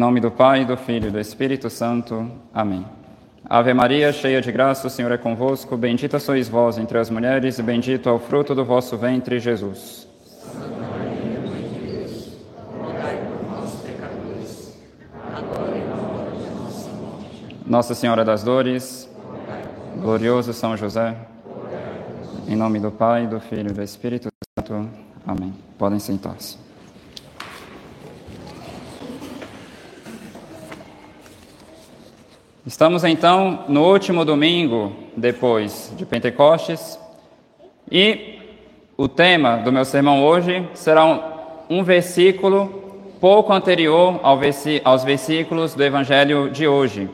nome do Pai, do Filho e do Espírito Santo. Amém. Ave Maria, cheia de graça, o Senhor é convosco. Bendita sois vós entre as mulheres, e bendito é o fruto do vosso ventre, Jesus. Nossa Senhora das Dores, glorioso São José, em nome do Pai, do Filho e do Espírito Santo. Amém. Podem sentar-se. Estamos então no último domingo depois de Pentecostes e o tema do meu sermão hoje será um, um versículo pouco anterior ao aos versículos do Evangelho de hoje.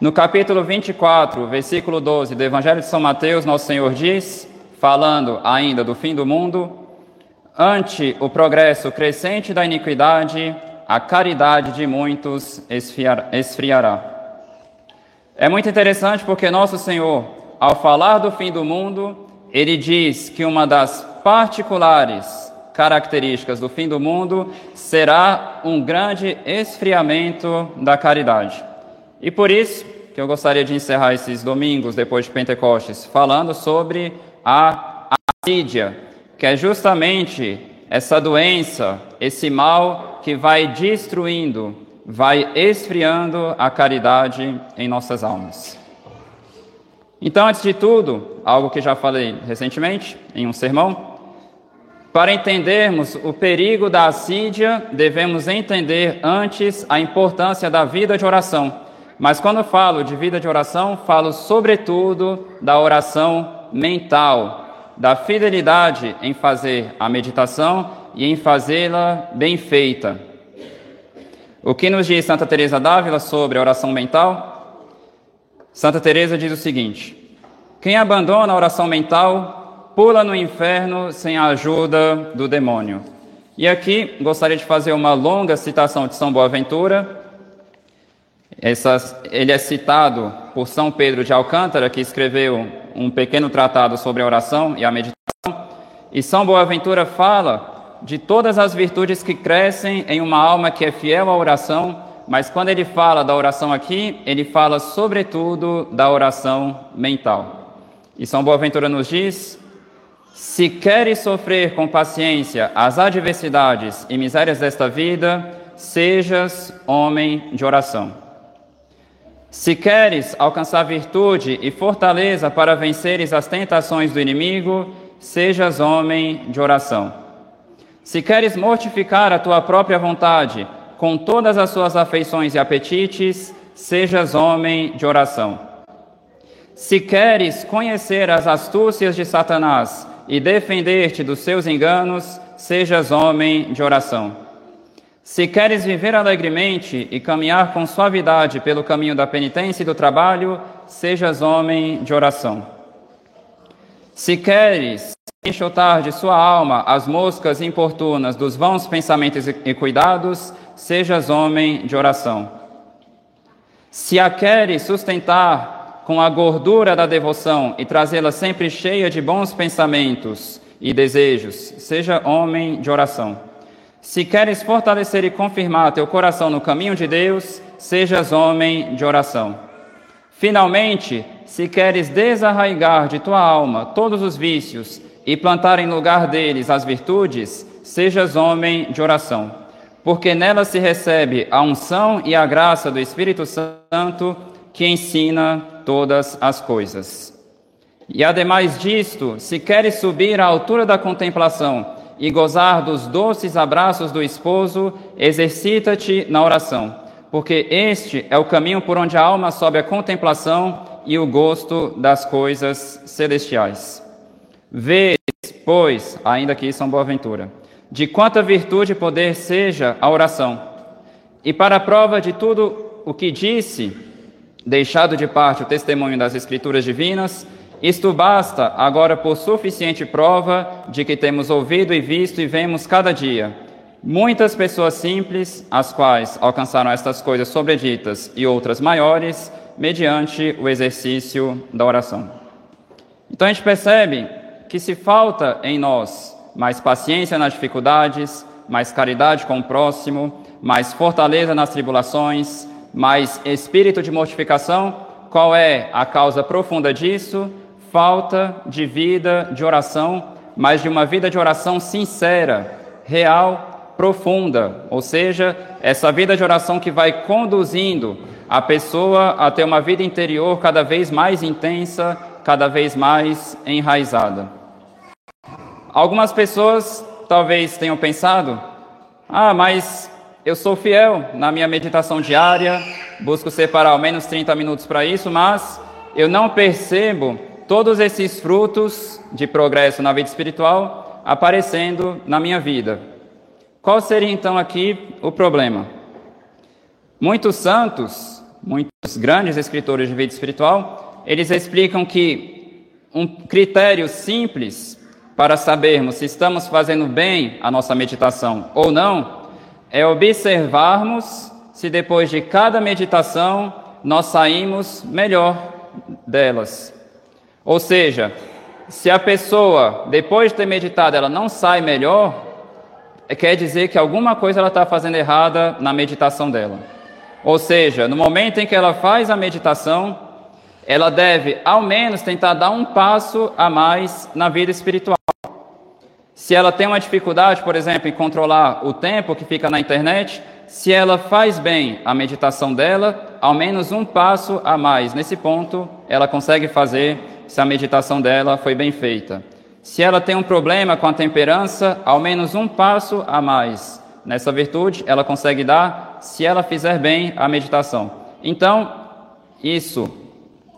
No capítulo 24, versículo 12 do Evangelho de São Mateus, Nosso Senhor diz, falando ainda do fim do mundo, ante o progresso crescente da iniquidade, a caridade de muitos esfriará. É muito interessante porque Nosso Senhor, ao falar do fim do mundo, ele diz que uma das particulares características do fim do mundo será um grande esfriamento da caridade. E por isso que eu gostaria de encerrar esses domingos depois de Pentecostes falando sobre a assídia, que é justamente essa doença, esse mal que vai destruindo, vai esfriando a caridade em nossas almas. Então, antes de tudo, algo que já falei recentemente em um sermão, para entendermos o perigo da assídia, devemos entender antes a importância da vida de oração. Mas quando falo de vida de oração, falo sobretudo da oração mental, da fidelidade em fazer a meditação e em fazê-la bem feita. O que nos diz Santa Teresa d'Ávila sobre a oração mental? Santa Teresa diz o seguinte: Quem abandona a oração mental pula no inferno sem a ajuda do demônio. E aqui gostaria de fazer uma longa citação de São Boaventura. Essa, ele é citado por São Pedro de Alcântara, que escreveu um pequeno tratado sobre a oração e a meditação. E São Boaventura fala de todas as virtudes que crescem em uma alma que é fiel à oração, mas quando ele fala da oração aqui, ele fala sobretudo da oração mental. E São Boaventura nos diz: se queres sofrer com paciência as adversidades e misérias desta vida, sejas homem de oração. Se queres alcançar virtude e fortaleza para venceres as tentações do inimigo, sejas homem de oração. Se queres mortificar a tua própria vontade com todas as suas afeições e apetites, sejas homem de oração. Se queres conhecer as astúcias de Satanás e defender-te dos seus enganos, sejas homem de oração. Se queres viver alegremente e caminhar com suavidade pelo caminho da penitência e do trabalho, sejas homem de oração. Se queres enxotar de sua alma as moscas importunas dos vãos pensamentos e cuidados, sejas homem de oração. Se a queres sustentar com a gordura da devoção e trazê-la sempre cheia de bons pensamentos e desejos, seja homem de oração. Se queres fortalecer e confirmar teu coração no caminho de Deus, sejas homem de oração. Finalmente, se queres desarraigar de tua alma todos os vícios e plantar em lugar deles as virtudes, sejas homem de oração, porque nela se recebe a unção e a graça do Espírito Santo que ensina todas as coisas. E ademais disto, se queres subir à altura da contemplação e gozar dos doces abraços do esposo, exercita-te na oração, porque este é o caminho por onde a alma sobe à contemplação e o gosto das coisas celestiais. Vês, pois, ainda que São Boaventura, de quanta virtude e poder seja a oração. E para a prova de tudo o que disse, deixado de parte o testemunho das Escrituras divinas, isto basta agora por suficiente prova de que temos ouvido e visto e vemos cada dia muitas pessoas simples, as quais alcançaram estas coisas sobreditas e outras maiores, mediante o exercício da oração. Então a gente percebe que se falta em nós mais paciência nas dificuldades, mais caridade com o próximo, mais fortaleza nas tribulações, mais espírito de mortificação. Qual é a causa profunda disso? Falta de vida de oração, mas de uma vida de oração sincera, real, profunda, ou seja, essa vida de oração que vai conduzindo a pessoa a ter uma vida interior cada vez mais intensa, cada vez mais enraizada. Algumas pessoas talvez tenham pensado: ah, mas eu sou fiel na minha meditação diária, busco separar ao menos 30 minutos para isso, mas eu não percebo todos esses frutos de progresso na vida espiritual aparecendo na minha vida. Qual seria então aqui o problema? Muitos santos, muitos grandes escritores de vida espiritual, eles explicam que um critério simples para sabermos se estamos fazendo bem a nossa meditação ou não é observarmos se depois de cada meditação nós saímos melhor delas. Ou seja, se a pessoa, depois de ter meditado, ela não sai melhor, quer dizer que alguma coisa ela está fazendo errada na meditação dela. Ou seja, no momento em que ela faz a meditação, ela deve ao menos tentar dar um passo a mais na vida espiritual. Se ela tem uma dificuldade, por exemplo, em controlar o tempo que fica na internet, se ela faz bem a meditação dela, ao menos um passo a mais nesse ponto ela consegue fazer se a meditação dela foi bem feita. Se ela tem um problema com a temperança, ao menos um passo a mais nessa virtude ela consegue dar se ela fizer bem a meditação. Então, isso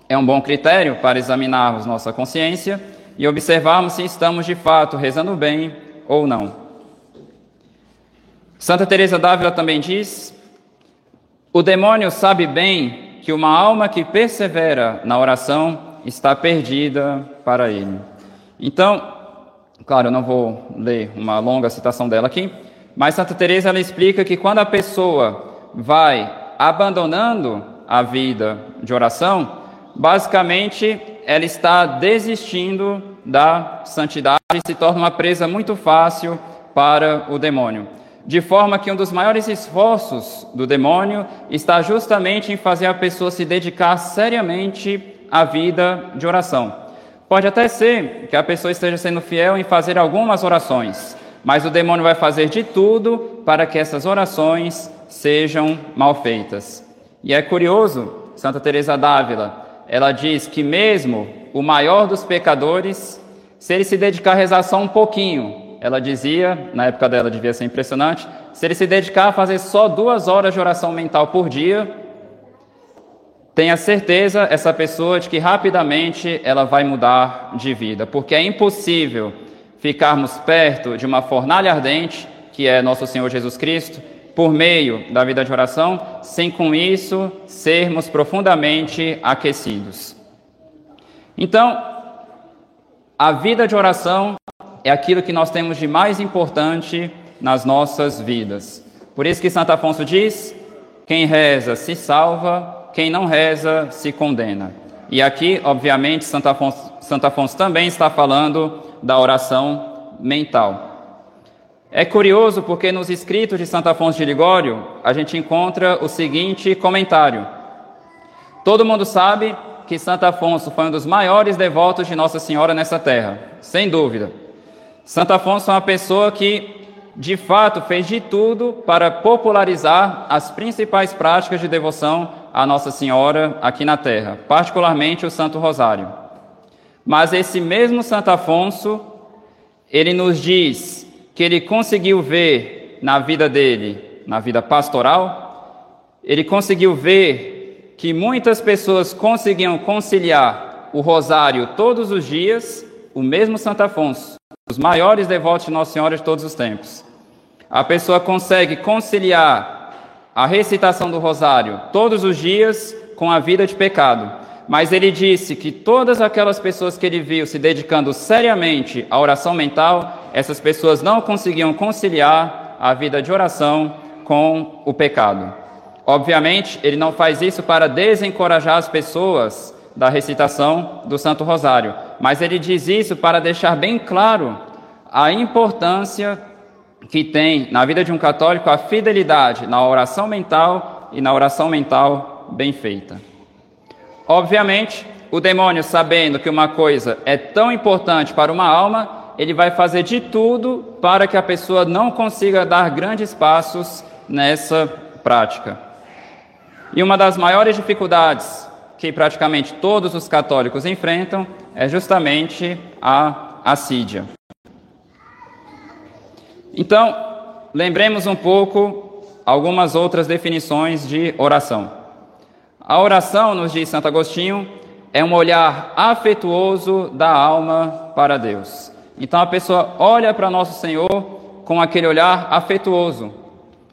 é um bom critério para examinarmos nossa consciência e observarmos se estamos de fato rezando bem ou não. Santa Teresa d'Ávila também diz: O demônio sabe bem que uma alma que persevera na oração está perdida para ele. Então, claro, eu não vou ler uma longa citação dela aqui, mas Santa Teresa ela explica que quando a pessoa vai abandonando a vida de oração, basicamente ela está desistindo da santidade e se torna uma presa muito fácil para o demônio. De forma que um dos maiores esforços do demônio está justamente em fazer a pessoa se dedicar seriamente à vida de oração. Pode até ser que a pessoa esteja sendo fiel em fazer algumas orações, mas o demônio vai fazer de tudo para que essas orações sejam mal feitas. E é curioso, Santa Teresa d'Ávila, ela diz que mesmo o maior dos pecadores, se ele se dedicar a rezar só um pouquinho, ela dizia, na época dela devia ser impressionante, se ele se dedicar a fazer só duas horas de oração mental por dia, tenha certeza essa pessoa de que rapidamente ela vai mudar de vida, porque é impossível ficarmos perto de uma fornalha ardente, que é nosso Senhor Jesus Cristo, por meio da vida de oração, sem com isso sermos profundamente aquecidos. Então, a vida de oração é aquilo que nós temos de mais importante nas nossas vidas. Por isso que Santo Afonso diz: quem reza se salva, quem não reza se condena. E aqui, obviamente, Santo Afonso, Santo Afonso também está falando da oração mental. É curioso porque nos escritos de Santo Afonso de Ligório a gente encontra o seguinte comentário: Todo mundo sabe que Santo Afonso foi um dos maiores devotos de Nossa Senhora nessa terra, sem dúvida. Santo Afonso é uma pessoa que, de fato, fez de tudo para popularizar as principais práticas de devoção a Nossa Senhora aqui na Terra, particularmente o Santo Rosário. Mas esse mesmo Santo Afonso, ele nos diz que ele conseguiu ver na vida dele, na vida pastoral, ele conseguiu ver que muitas pessoas conseguiam conciliar o rosário todos os dias, o mesmo Santo Afonso os maiores devotos de Nossa Senhora de todos os tempos. A pessoa consegue conciliar a recitação do rosário todos os dias com a vida de pecado. Mas ele disse que todas aquelas pessoas que ele viu se dedicando seriamente à oração mental, essas pessoas não conseguiam conciliar a vida de oração com o pecado. Obviamente, ele não faz isso para desencorajar as pessoas da recitação do Santo Rosário, mas ele diz isso para deixar bem claro a importância que tem na vida de um católico a fidelidade na oração mental e na oração mental bem feita. Obviamente, o demônio, sabendo que uma coisa é tão importante para uma alma, ele vai fazer de tudo para que a pessoa não consiga dar grandes passos nessa prática. E uma das maiores dificuldades que praticamente todos os católicos enfrentam é justamente a assídia. Então, lembremos um pouco algumas outras definições de oração. A oração, nos diz Santo Agostinho, é um olhar afetuoso da alma para Deus. Então a pessoa olha para nosso Senhor com aquele olhar afetuoso.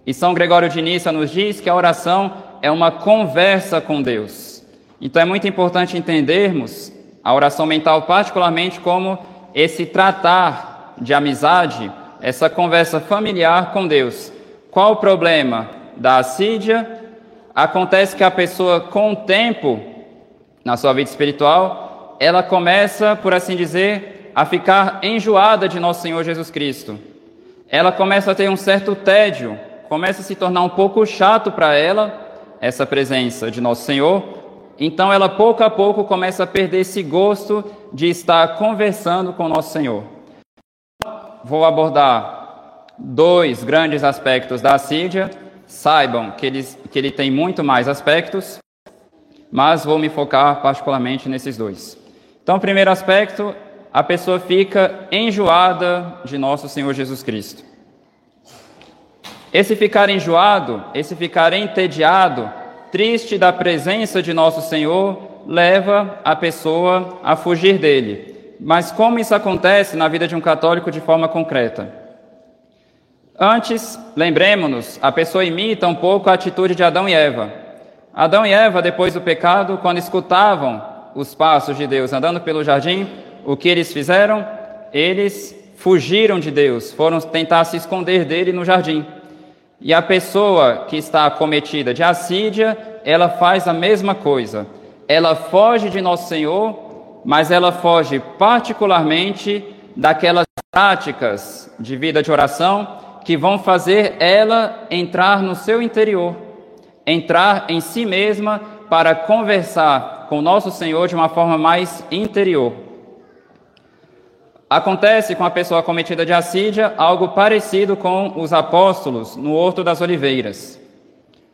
E São Gregório de Nissa nos diz que a oração é uma conversa com Deus. Então é muito importante entendermos a oração mental, particularmente, como esse tratar de amizade, essa conversa familiar com Deus. Qual o problema da assídia? Acontece que a pessoa, com o tempo, na sua vida espiritual, ela começa, por assim dizer, a ficar enjoada de nosso Senhor Jesus Cristo. Ela começa a ter um certo tédio, começa a se tornar um pouco chato para ela essa presença de nosso Senhor. Então ela pouco a pouco começa a perder esse gosto de estar conversando com nosso Senhor. Vou abordar dois grandes aspectos da assídia. Saibam que ele, que ele tem muito mais aspectos mas vou me focar particularmente nesses dois. Então, o primeiro aspecto, a pessoa fica enjoada de nosso Senhor Jesus Cristo. Esse ficar enjoado, esse ficar entediado, triste da presença de nosso Senhor, leva a pessoa a fugir dele. Mas como isso acontece na vida de um católico de forma concreta? Antes, lembremos-nos, a pessoa imita um pouco a atitude de Adão e Eva. Adão e Eva, depois do pecado, quando escutavam os passos de Deus andando pelo jardim, o que eles fizeram? Eles fugiram de Deus, foram tentar se esconder dele no jardim. E a pessoa que está acometida de assídia, ela faz a mesma coisa. Ela foge de nosso Senhor, mas ela foge particularmente daquelas práticas de vida de oração que vão fazer ela entrar no seu interior entrar em si mesma para conversar com nosso Senhor de uma forma mais interior. Acontece com a pessoa cometida de assídia algo parecido com os apóstolos no Horto das Oliveiras.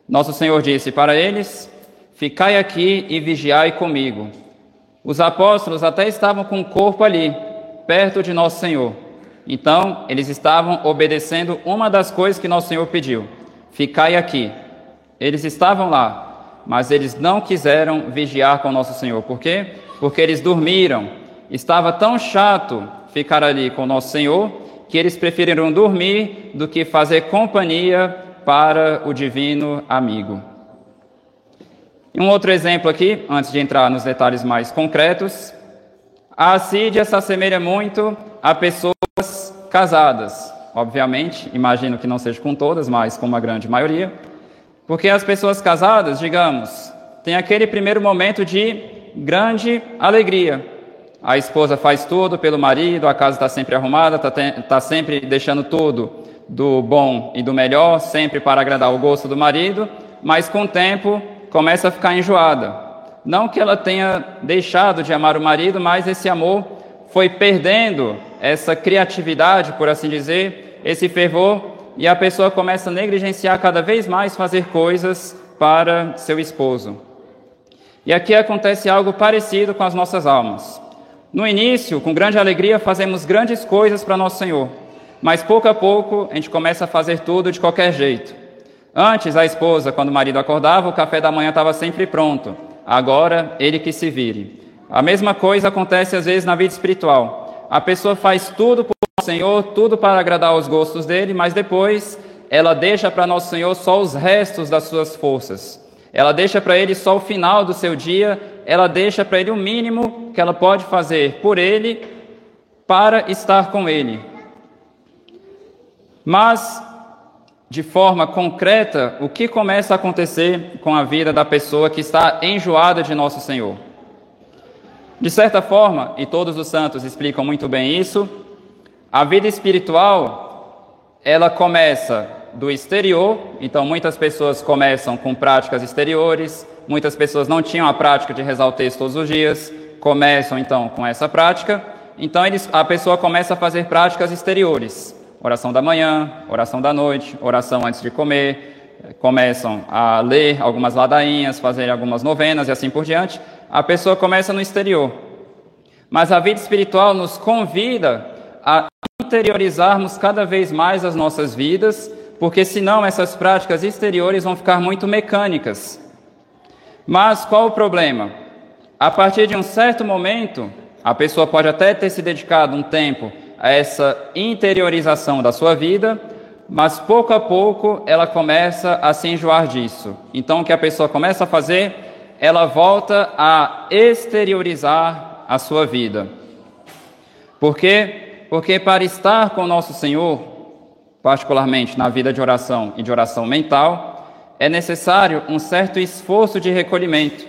Nosso Senhor disse para eles: Ficai aqui e vigiai comigo. Os apóstolos até estavam com o corpo ali, perto de Nosso Senhor. Então, eles estavam obedecendo uma das coisas que Nosso Senhor pediu: Ficai aqui. Eles estavam lá, mas eles não quiseram vigiar com nosso Senhor. Por quê? Porque eles dormiram. Estava tão chato ficar ali com nosso Senhor que eles preferiram dormir do que fazer companhia para o divino amigo. E um outro exemplo aqui, antes de entrar nos detalhes mais concretos. A assídia se assemelha muito a pessoas casadas. Obviamente, imagino que não seja com todas, mas com uma grande maioria. Porque as pessoas casadas, digamos, têm aquele primeiro momento de grande alegria. A esposa faz tudo pelo marido, a casa está sempre arrumada, está tá sempre deixando tudo do bom e do melhor, sempre para agradar o gosto do marido, mas com o tempo começa a ficar enjoada. Não que ela tenha deixado de amar o marido, mas esse amor foi perdendo essa criatividade, por assim dizer, esse fervor e a pessoa começa a negligenciar cada vez mais fazer coisas para seu esposo. E aqui acontece algo parecido com as nossas almas. No início, com grande alegria, fazemos grandes coisas para nosso Senhor, mas pouco a pouco a gente começa a fazer tudo de qualquer jeito. Antes, a esposa, quando o marido acordava, o café da manhã estava sempre pronto. Agora, ele que se vire. A mesma coisa acontece às vezes na vida espiritual. A pessoa faz tudo por Senhor, tudo para agradar aos gostos dele, mas depois ela deixa para nosso Senhor só os restos das suas forças. Ela deixa para ele só o final do seu dia, ela deixa para ele o mínimo que ela pode fazer por ele para estar com ele. Mas, de forma concreta, o que começa a acontecer com a vida da pessoa que está enjoada de nosso Senhor? De certa forma, e todos os santos explicam muito bem isso, a vida espiritual ela começa do exterior, então muitas pessoas começam com práticas exteriores, muitas pessoas não tinham a prática de rezar o texto todos os dias, começam então com essa prática, então eles, a pessoa começa a fazer práticas exteriores, oração da manhã, oração da noite, oração antes de comer, começam a ler algumas ladainhas, fazer algumas novenas e assim por diante, a pessoa começa no exterior. Mas a vida espiritual nos convida a interiorizarmos cada vez mais as nossas vidas, porque senão essas práticas exteriores vão ficar muito mecânicas. Mas qual o problema? A partir de um certo momento, a pessoa pode até ter se dedicado um tempo a essa interiorização da sua vida, mas pouco a pouco ela começa a se enjoar disso. Então, o que a pessoa começa a fazer? Ela volta a exteriorizar a sua vida. Por quê? Porque para estar com o nosso Senhor, particularmente na vida de oração e de oração mental, é necessário um certo esforço de recolhimento.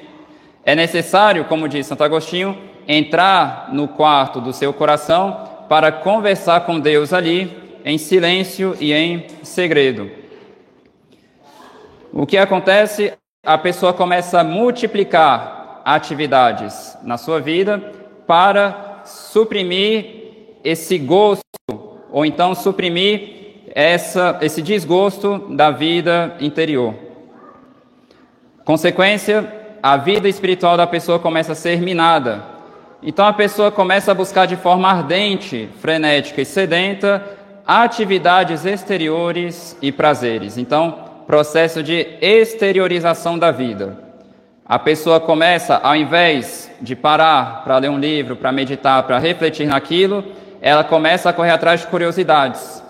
É necessário, como diz Santo Agostinho, entrar no quarto do seu coração para conversar com Deus ali, em silêncio e em segredo. O que acontece? A pessoa começa a multiplicar atividades na sua vida para suprimir esse gosto, ou então suprimir essa, esse desgosto da vida interior. Consequência, a vida espiritual da pessoa começa a ser minada. Então a pessoa começa a buscar de forma ardente, frenética e sedenta atividades exteriores e prazeres. Então, processo de exteriorização da vida. A pessoa começa, ao invés de parar para ler um livro, para meditar, para refletir naquilo, ela começa a correr atrás de curiosidades.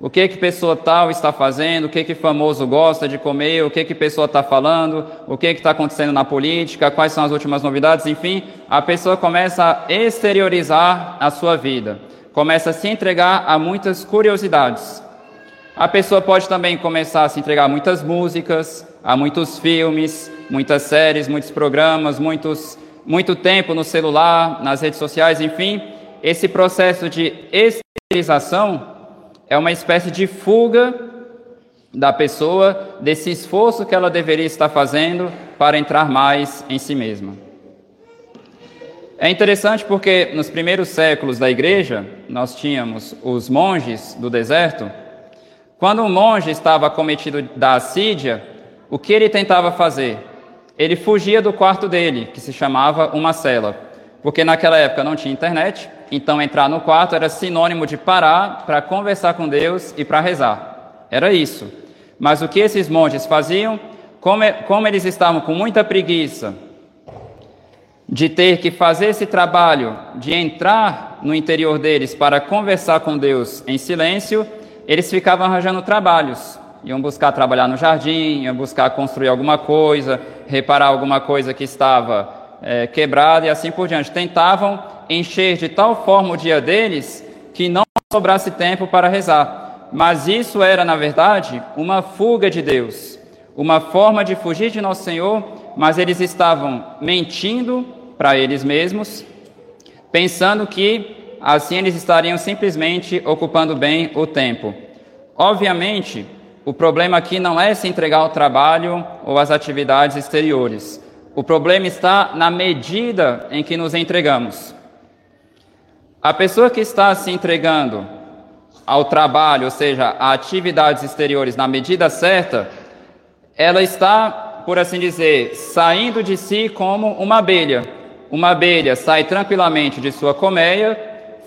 O que que pessoa tal está fazendo, o que que famoso gosta de comer, o que que pessoa está falando, o que que está acontecendo na política, quais são as últimas novidades, enfim, a pessoa começa a exteriorizar a sua vida, começa a se entregar a muitas curiosidades. A pessoa pode também começar a se entregar a muitas músicas, a muitos filmes, muitas séries, muitos programas, muitos, muito tempo no celular, nas redes sociais, enfim, esse processo de esterilização é uma espécie de fuga da pessoa desse esforço que ela deveria estar fazendo para entrar mais em si mesma. É interessante porque nos primeiros séculos da igreja, nós tínhamos os monges do deserto. Quando um monge estava cometido da assídia, o que ele tentava fazer? Ele fugia do quarto dele, que se chamava uma cela, porque naquela época não tinha internet, então, entrar no quarto era sinônimo de parar para conversar com Deus e para rezar. Era isso. Mas o que esses monges faziam? Como, como eles estavam com muita preguiça de ter que fazer esse trabalho, de entrar no interior deles para conversar com Deus em silêncio, eles ficavam arranjando trabalhos. Iam buscar trabalhar no jardim, iam buscar construir alguma coisa, reparar alguma coisa que estava é, quebrada e assim por diante. Tentavam encher de tal forma o dia deles que não sobrasse tempo para rezar. Mas isso era, na verdade, uma fuga de Deus, uma forma de fugir de Nosso Senhor, mas eles estavam mentindo para eles mesmos, pensando que assim eles estariam simplesmente ocupando bem o tempo. Obviamente, o problema aqui não é se entregar ao trabalho ou às atividades exteriores. O problema está na medida em que nos entregamos. A pessoa que está se entregando ao trabalho, ou seja, a atividades exteriores na medida certa, ela está, por assim dizer, saindo de si como uma abelha. Uma abelha sai tranquilamente de sua colmeia,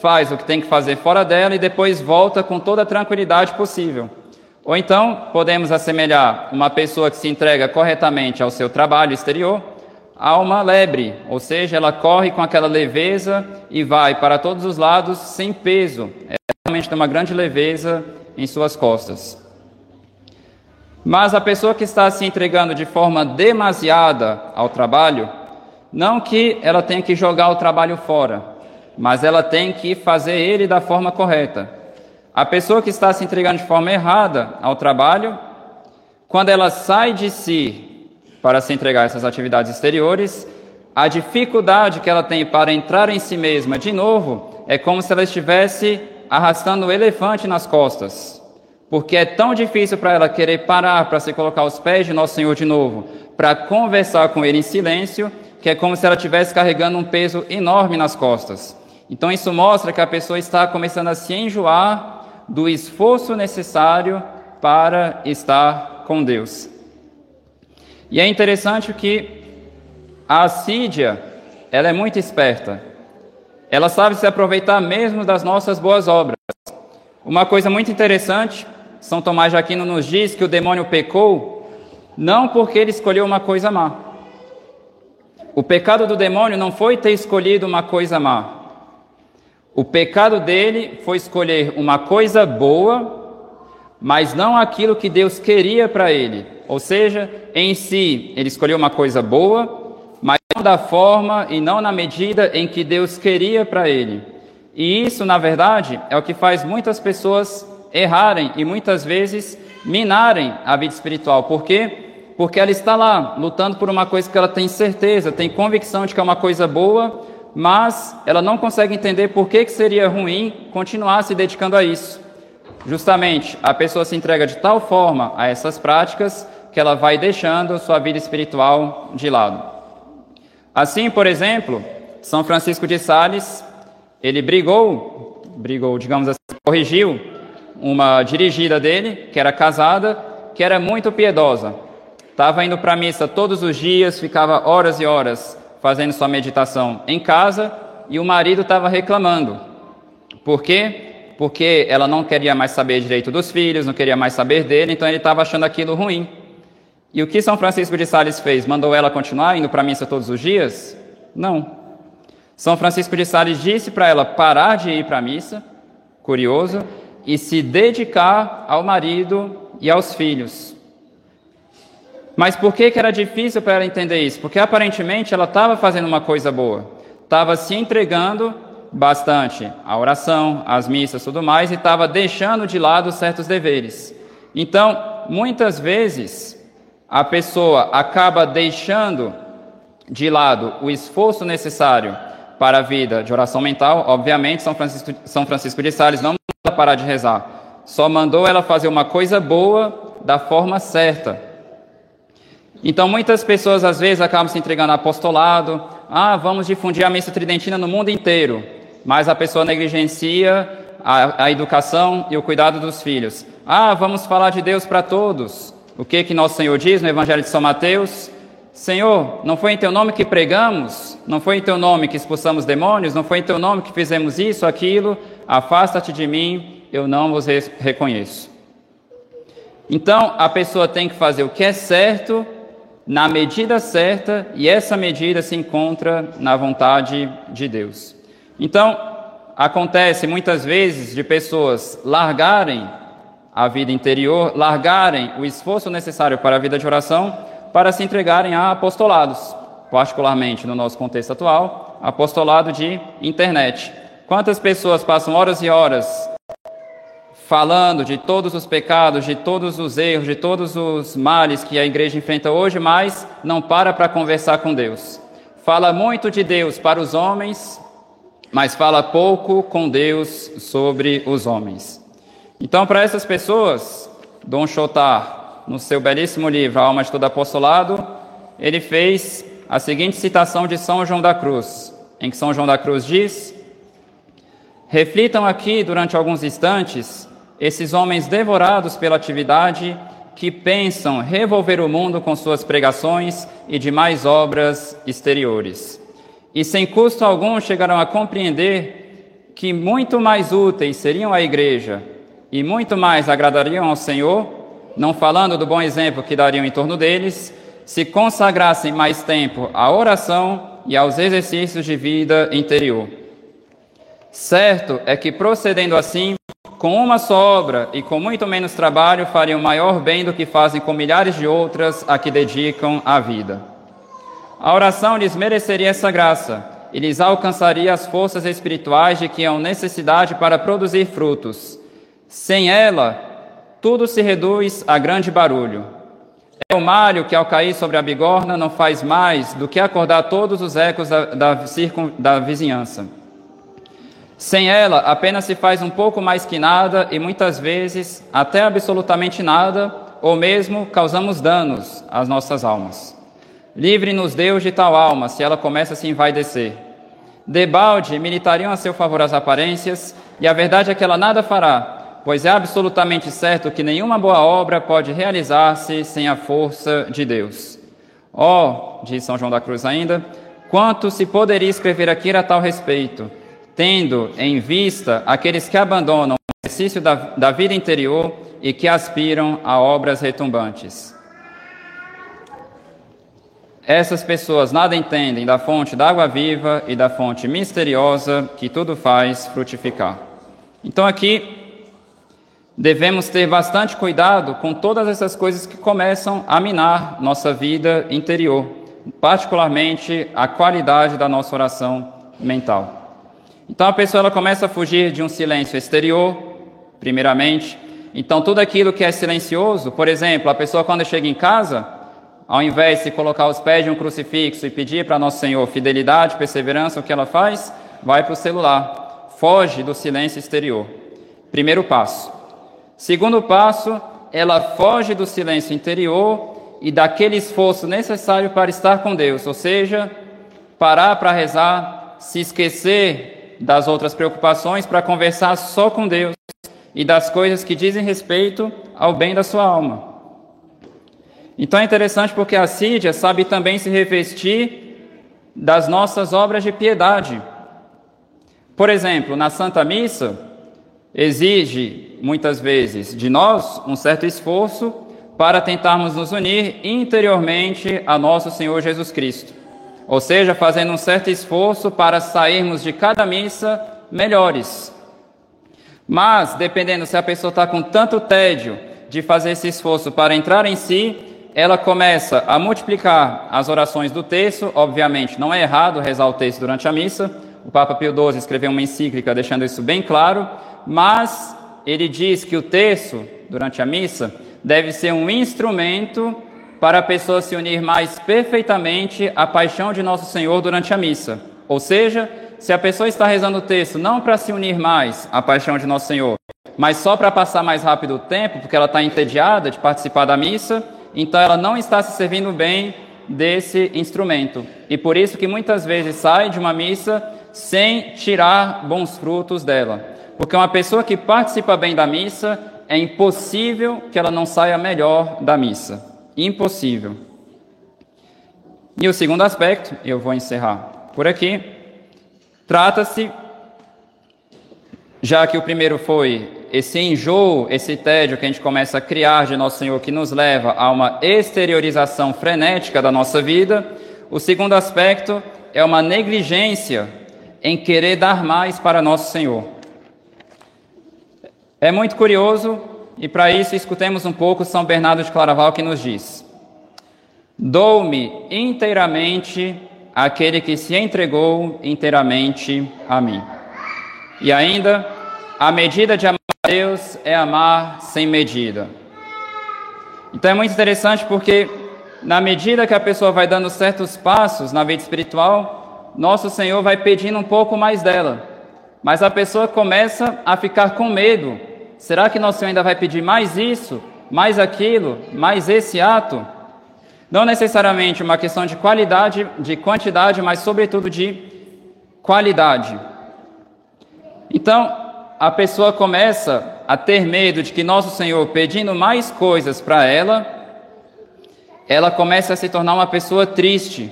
faz o que tem que fazer fora dela e depois volta com toda a tranquilidade possível. Ou então, podemos assemelhar uma pessoa que se entrega corretamente ao seu trabalho exterior a uma lebre, ou seja, ela corre com aquela leveza e vai para todos os lados sem peso. É realmente uma grande leveza em suas costas. Mas a pessoa que está se entregando de forma demasiada ao trabalho, não que ela tenha que jogar o trabalho fora, mas ela tem que fazer ele da forma correta. A pessoa que está se entregando de forma errada ao trabalho, quando ela sai de si para se entregar a essas atividades exteriores, a dificuldade que ela tem para entrar em si mesma de novo é como se ela estivesse arrastando um elefante nas costas. porque é tão difícil para ela querer parar para se colocar aos pés de Nosso Senhor de novo, para conversar com Ele em silêncio, que é como se ela estivesse carregando um peso enorme nas costas. Então isso mostra que a pessoa está começando a se enjoar do esforço necessário para estar com Deus. E é interessante que a assídia, ela é muito esperta. Ela sabe se aproveitar mesmo das nossas boas obras. Uma coisa muito interessante, São Tomás de Aquino nos diz que o demônio pecou não porque ele escolheu uma coisa má. O pecado do demônio não foi ter escolhido uma coisa má. O pecado dele foi escolher uma coisa boa, mas não aquilo que Deus queria para ele. Ou seja, em si, ele escolheu uma coisa boa, mas não da forma e não na medida em que Deus queria para ele. E isso, na verdade, é o que faz muitas pessoas errarem e muitas vezes minarem a vida espiritual. Por quê? Porque ela está lá lutando por uma coisa que ela tem certeza, tem convicção de que é uma coisa boa, mas ela não consegue entender por que, que seria ruim continuar se dedicando a isso. Justamente, a pessoa se entrega de tal forma a essas práticas que ela vai deixando sua vida espiritual de lado. Assim, por exemplo, São Francisco de Sales, ele brigou, brigou, digamos assim, corrigiu uma dirigida dele, que era casada, que era muito piedosa. Estava indo para a missa todos os dias, ficava horas e horas fazendo sua meditação em casa, e o marido estava reclamando. Por quê? Porque ela não queria mais saber direito dos filhos, não queria mais saber dele, então ele estava achando aquilo ruim. E o que São Francisco de Sales fez? Mandou ela continuar indo para a missa todos os dias? Não. São Francisco de Sales disse para ela parar de ir para a missa, curioso, e se dedicar ao marido e aos filhos. Mas por que, que era difícil para ela entender isso? Porque aparentemente ela estava fazendo uma coisa boa, estava se entregando bastante à oração, às missas, tudo mais, e estava deixando de lado certos deveres. Então, muitas vezes, a pessoa acaba deixando de lado o esforço necessário para a vida de oração mental, obviamente São Francisco, São Francisco de Sales não mandou ela parar de rezar, só mandou ela fazer uma coisa boa da forma certa. Então muitas pessoas às vezes acabam se entregando a apostolado, ah, vamos difundir a missa tridentina no mundo inteiro, mas a pessoa negligencia a, a educação e o cuidado dos filhos. Ah, vamos falar de Deus para todos, o que que nosso Senhor diz no Evangelho de São Mateus? Senhor, não foi em teu nome que pregamos? Não foi em teu nome que expulsamos demônios? Não foi em teu nome que fizemos isso, aquilo? Afasta-te de mim, eu não vos reconheço. Então, a pessoa tem que fazer o que é certo, na medida certa, e essa medida se encontra na vontade de Deus. Então, acontece muitas vezes de pessoas largarem a vida interior, largarem o esforço necessário para a vida de oração para se entregarem a apostolados, particularmente no nosso contexto atual, apostolado de internet. Quantas pessoas passam horas e horas falando de todos os pecados, de todos os erros, de todos os males que a igreja enfrenta hoje, mas não para para conversar com Deus. Fala muito de Deus para os homens, mas fala pouco com Deus sobre os homens. Então, para essas pessoas, Dom Chotar, no seu belíssimo livro A Alma de Todo Apostolado, ele fez a seguinte citação de São João da Cruz, em que São João da Cruz diz: Reflitam aqui durante alguns instantes esses homens devorados pela atividade que pensam revolver o mundo com suas pregações e demais obras exteriores. E sem custo algum chegarão a compreender que muito mais úteis seriam à igreja e muito mais agradariam ao Senhor, não falando do bom exemplo que dariam em torno deles, se consagrassem mais tempo à oração e aos exercícios de vida interior. Certo é que procedendo assim, com uma só obra e com muito menos trabalho, fariam maior bem do que fazem com milhares de outras a que dedicam a vida. A oração lhes mereceria essa graça e lhes alcançaria as forças espirituais de que há necessidade para produzir frutos sem ela, tudo se reduz a grande barulho. É o malho que, ao cair sobre a bigorna, não faz mais do que acordar todos os ecos da, da, da vizinhança. Sem ela, apenas se faz um pouco mais que nada e muitas vezes até absolutamente nada, ou mesmo causamos danos às nossas almas. Livre-nos, Deus, de tal alma, se ela começa a se envaidecer. Debalde militariam a seu favor as aparências, e a verdade é que ela nada fará, pois é absolutamente certo que nenhuma boa obra pode realizar-se sem a força de Deus. Ó, oh, diz São João da Cruz ainda, quanto se poderia escrever aqui a tal respeito, tendo em vista aqueles que abandonam o exercício da, da vida interior e que aspiram a obras retumbantes. Essas pessoas nada entendem da fonte da água viva e da fonte misteriosa que tudo faz frutificar. Então aqui devemos ter bastante cuidado com todas essas coisas que começam a minar nossa vida interior, particularmente a qualidade da nossa oração mental. Então a pessoa ela começa a fugir de um silêncio exterior, primeiramente. Então tudo aquilo que é silencioso, por exemplo, a pessoa quando chega em casa, ao invés de colocar os pés de um crucifixo e pedir para nosso Senhor fidelidade, perseverança, o que ela faz? Vai para o celular, foge do silêncio exterior. Primeiro passo. Segundo passo, ela foge do silêncio interior e daquele esforço necessário para estar com Deus, ou seja, parar para rezar, se esquecer das outras preocupações para conversar só com Deus e das coisas que dizem respeito ao bem da sua alma. Então é interessante porque a Sídia sabe também se revestir das nossas obras de piedade. Por exemplo, na Santa Missa, exige muitas vezes de nós um certo esforço para tentarmos nos unir interiormente a nosso Senhor Jesus Cristo ou seja, fazendo um certo esforço para sairmos de cada missa melhores. Mas, dependendo se a pessoa está com tanto tédio de fazer esse esforço para entrar em si, ela começa a multiplicar as orações do texto. Obviamente, não é errado rezar o texto durante a missa. O Papa Pio XII escreveu uma encíclica deixando isso bem claro, mas ele diz que o texto, durante a missa, deve ser um instrumento para a pessoa se unir mais perfeitamente à paixão de Nosso Senhor durante a missa. Ou seja, se a pessoa está rezando o texto não para se unir mais à paixão de Nosso Senhor, mas só para passar mais rápido o tempo, porque ela está entediada de participar da missa, então ela não está se servindo bem desse instrumento. E por isso que muitas vezes sai de uma missa sem tirar bons frutos dela. Porque uma pessoa que participa bem da missa, é impossível que ela não saia melhor da missa impossível. E o segundo aspecto, eu vou encerrar por aqui, trata-se, já que o primeiro foi esse enjoo, esse tédio que a gente começa a criar de Nosso Senhor, que nos leva a uma exteriorização frenética da nossa vida, o segundo aspecto é uma negligência em querer dar mais para Nosso Senhor. É muito curioso e para isso, escutemos um pouco São Bernardo de Claraval que nos diz: Dou-me inteiramente àquele que se entregou inteiramente a mim. E ainda, a medida de amar a Deus é amar sem medida. Então é muito interessante porque, na medida que a pessoa vai dando certos passos na vida espiritual, nosso Senhor vai pedindo um pouco mais dela. Mas a pessoa começa a ficar com medo Será que nosso Senhor ainda vai pedir mais isso, mais aquilo, mais esse ato? Não necessariamente uma questão de qualidade, de quantidade, mas sobretudo de qualidade. Então, a pessoa começa a ter medo de que nosso Senhor pedindo mais coisas para ela, ela começa a se tornar uma pessoa triste.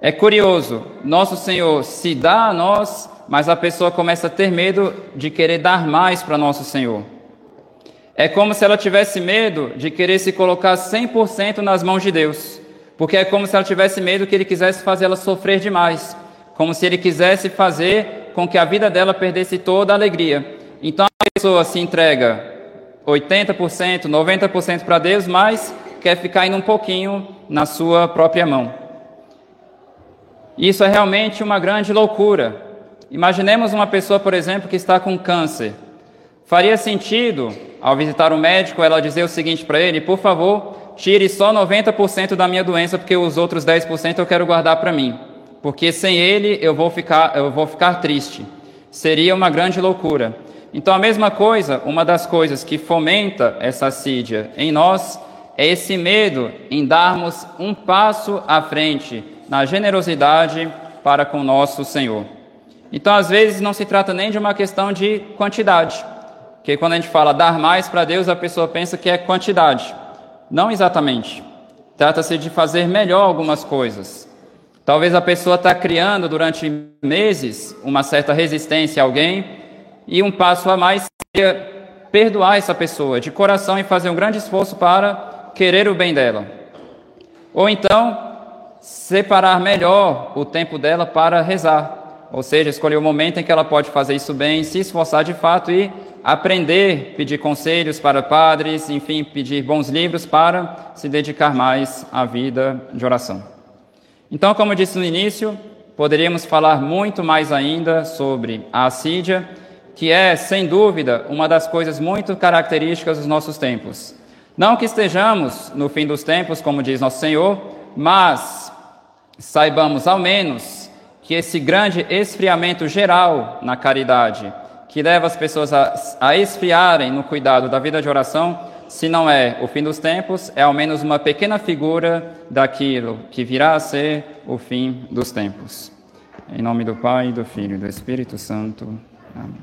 É curioso, nosso Senhor se dá a nós mas a pessoa começa a ter medo de querer dar mais para nosso Senhor. É como se ela tivesse medo de querer se colocar 100% nas mãos de Deus, porque é como se ela tivesse medo que ele quisesse fazer ela sofrer demais, como se ele quisesse fazer com que a vida dela perdesse toda a alegria. Então a pessoa se entrega 80%, 90% para Deus, mas quer ficar indo um pouquinho na sua própria mão. Isso é realmente uma grande loucura, Imaginemos uma pessoa, por exemplo, que está com câncer. Faria sentido, ao visitar o médico, ela dizer o seguinte para ele: por favor, tire só 90% da minha doença, porque os outros 10% eu quero guardar para mim. Porque sem ele eu vou ficar, eu vou ficar triste. seria uma grande loucura. Então, a mesma coisa, uma das coisas que fomenta essa assídia em nós é esse medo em darmos um passo à frente na generosidade para com nosso Senhor. Então, às vezes, não se trata nem de uma questão de quantidade, porque quando a gente fala dar mais para Deus, a pessoa pensa que é quantidade. Não exatamente. Trata-se de fazer melhor algumas coisas. Talvez a pessoa está criando durante meses uma certa resistência a alguém e um passo a mais seria perdoar essa pessoa de coração e fazer um grande esforço para querer o bem dela. Ou então, separar melhor o tempo dela para rezar. Ou seja, escolher o momento em que ela pode fazer isso bem, se esforçar de fato e aprender, pedir conselhos para padres, enfim, pedir bons livros para se dedicar mais à vida de oração. Então, como eu disse no início, poderíamos falar muito mais ainda sobre a assídia, que é, sem dúvida, uma das coisas muito características dos nossos tempos. Não que estejamos no fim dos tempos, como diz nosso Senhor, mas saibamos ao menos que esse grande esfriamento geral na caridade, que leva as pessoas a, a esfriarem no cuidado da vida de oração, se não é o fim dos tempos, é ao menos uma pequena figura daquilo que virá a ser o fim dos tempos. Em nome do Pai, do Filho e do Espírito Santo. Amém.